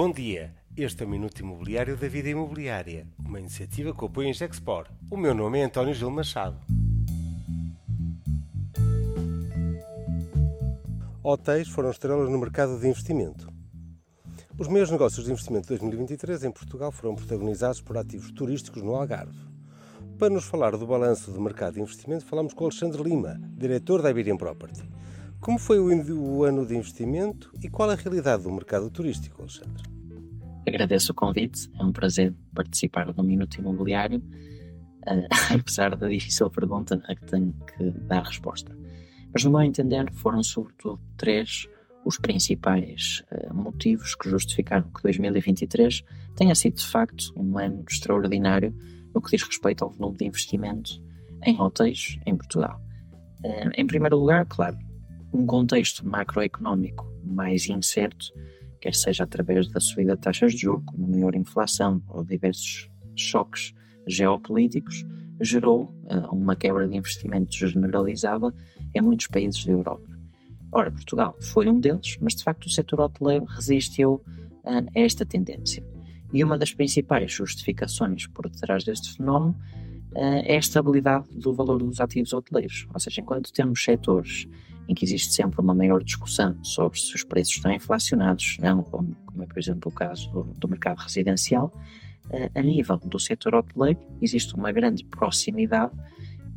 Bom dia, este é o Minuto Imobiliário da Vida Imobiliária, uma iniciativa que apoia em Gexpor. O meu nome é António Gil Machado. Hotéis foram estrelas no mercado de investimento. Os maiores negócios de investimento de 2023 em Portugal foram protagonizados por ativos turísticos no Algarve. Para nos falar do balanço do mercado de investimento, falamos com Alexandre Lima, diretor da Iberian Property. Como foi o ano de investimento e qual a realidade do mercado turístico, Alexandre? Agradeço o convite, é um prazer participar do Minuto Imobiliário, uh, apesar da difícil pergunta a que tenho que dar resposta. Mas, no meu entender, foram sobretudo três os principais uh, motivos que justificaram que 2023 tenha sido de facto um ano extraordinário no que diz respeito ao volume de investimento em hotéis em Portugal. Uh, em primeiro lugar, claro, um contexto macroeconómico mais incerto, quer seja através da subida de taxas de juros, como maior inflação ou diversos choques geopolíticos, gerou uh, uma quebra de investimentos generalizada em muitos países da Europa. Ora, Portugal foi um deles, mas de facto o setor hoteleiro resistiu uh, a esta tendência. E uma das principais justificações por detrás deste fenómeno uh, é a estabilidade do valor dos ativos hoteleiros. Ou seja, enquanto temos setores em que existe sempre uma maior discussão sobre se os preços estão inflacionados, não, como, como é, por exemplo, o caso do, do mercado residencial, uh, a nível do setor hoteleiro existe uma grande proximidade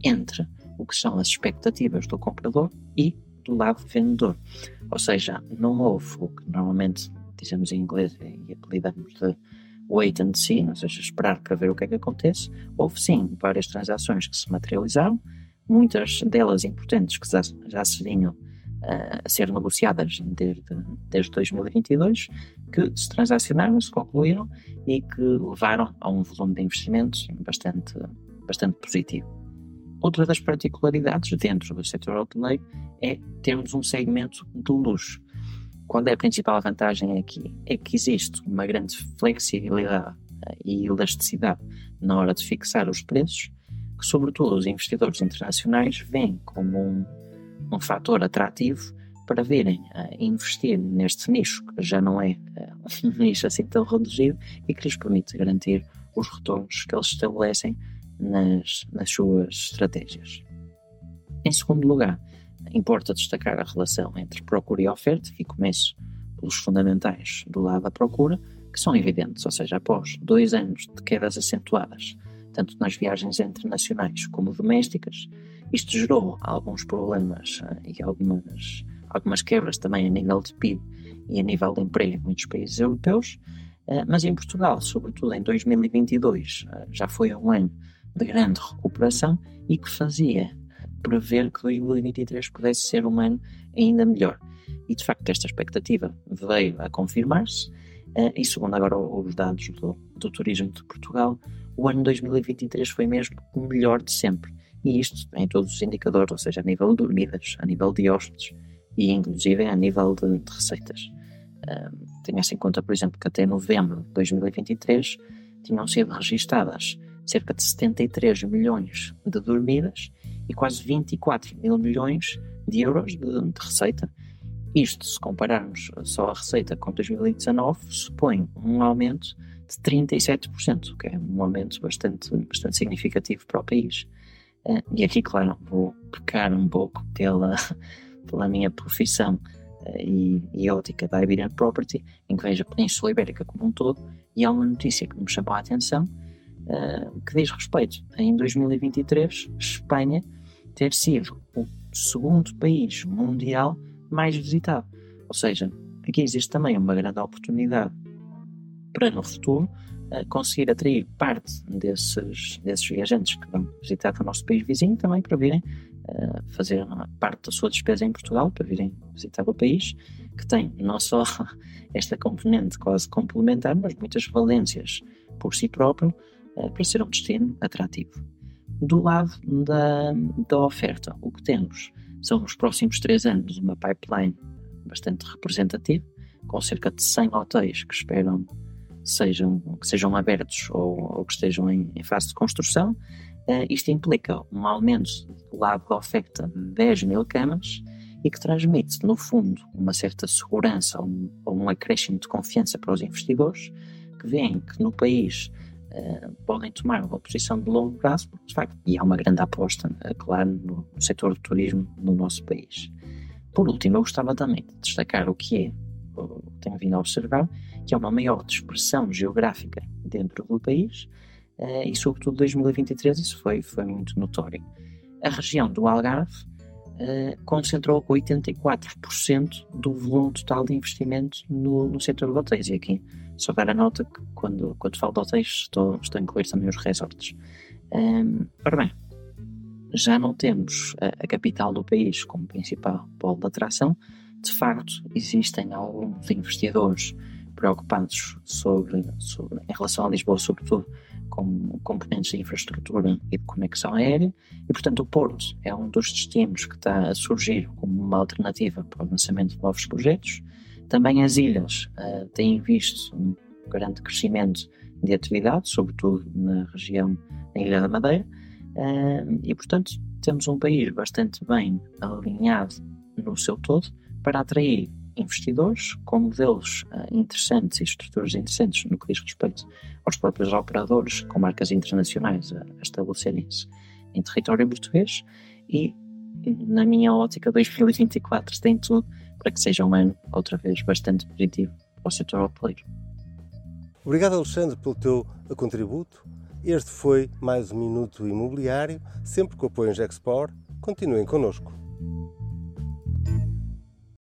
entre o que são as expectativas do comprador e do lado vendedor. Ou seja, não houve o que normalmente dizemos em inglês e apelidamos de wait and see, ou seja, esperar para ver o que é que acontece. Houve sim várias transações que se materializaram, muitas delas importantes que já, já se vinham uh, a ser negociadas desde, desde 2022, que se transacionaram, se concluíram e que levaram a um volume de investimentos bastante, bastante positivo. Outra das particularidades dentro do setor hoteleiro é termos um segmento de luxo. Qual é a principal vantagem aqui? É que existe uma grande flexibilidade uh, e elasticidade na hora de fixar os preços que, sobretudo, os investidores internacionais veem como um, um fator atrativo para virem a investir neste nicho, que já não é uh, um nicho assim tão reduzido e que lhes permite garantir os retornos que eles estabelecem nas, nas suas estratégias. Em segundo lugar, importa destacar a relação entre procura e oferta, e começo pelos fundamentais do lado da procura, que são evidentes, ou seja, após dois anos de quedas acentuadas tanto nas viagens internacionais como domésticas. Isto gerou alguns problemas uh, e algumas, algumas quebras também a nível de PIB e a nível de emprego em muitos países europeus, uh, mas em Portugal, sobretudo em 2022, uh, já foi um ano de grande recuperação e que fazia prever que 2023 pudesse ser um ano ainda melhor. E de facto, esta expectativa veio a confirmar-se. e segundo agora os dados do, do turismo de Portugal, o ano 2023 foi mesmo o melhor de sempre. E isto em todos os indicadores, ou seja, a nível de dormidas, a nível de hóspedes e inclusive a nível de, de receitas. Um, Tenha-se em conta, por exemplo, que até novembro de 2023 tinham sido registadas cerca de 73 milhões de dormidas e quase 24 mil milhões de euros de, de receita. Isto, se compararmos só a receita com 2019, supõe um aumento de 37%, que é um aumento bastante, bastante significativo para o país. Uh, e aqui, claro, vou pecar um pouco pela, pela minha profissão uh, e, e ótica da Iberian Property, em que vejo a Península Ibérica como um todo, e há uma notícia que me chamou a atenção, uh, que diz respeito a, em 2023, Espanha ter sido o segundo país mundial mais visitado. Ou seja, aqui existe também uma grande oportunidade para no futuro uh, conseguir atrair parte desses, desses viajantes que vão visitar o nosso país vizinho também para virem uh, fazer parte da sua despesa em Portugal, para virem visitar o país, que tem não só esta componente quase complementar, mas muitas valências por si próprio uh, para ser um destino atrativo. Do lado da, da oferta, o que temos são os próximos três anos uma pipeline bastante representativa, com cerca de 100 hotéis que esperam sejam, que sejam abertos ou, ou que estejam em, em, fase de construção, uh, isto implica um aumento do lado da oferta de 10 mil camas e que transmite, no fundo, uma certa segurança ou um, ou um acréscimo de confiança para os investidores que veem que no país uh, podem tomar uma posição de longo prazo, de facto, e há uma grande aposta, uh, claro, no, no setor do turismo no nosso país. Por último, eu gostava também de destacar o que é, tenho vindo a observar, que é uma maior dispersão geográfica dentro do país uh, e, sobretudo, 2023 isso foi, foi muito notório. A região do Algarve uh, concentrou 84% do volume total de investimento no, no setor de hotéis. E aqui só dar a nota que, quando, quando falo de hotéis, estou, estou a incluir também os resorts. Um, ora bem, já não temos a, a, capital do país como principal polo de atração. De facto, existem alguns investidores preocupados sobre, sobre, em relação a Lisboa, sobretudo com componentes de infraestrutura e de conexão aérea, e portanto o Porto é um dos destinos que está a surgir como uma alternativa para o lançamento de novos projetos. Também as ilhas uh, têm visto um grande crescimento de atividade, sobretudo na região da Ilha da Madeira, uh, e portanto temos um país bastante bem alinhado no seu todo para atrair investidores com modelos uh, interessantes e estruturas interessantes no que diz respeito aos próprios operadores com marcas internacionais a, a estabelecerem-se em território português e na minha ótica 2024 tem tudo para que seja um ano outra vez bastante positivo para o setor hoteleiro. Obrigado Alexandre pelo teu contributo. Este foi mais um Minuto Imobiliário, sempre com o apoio em Gexpor. Continuem connosco.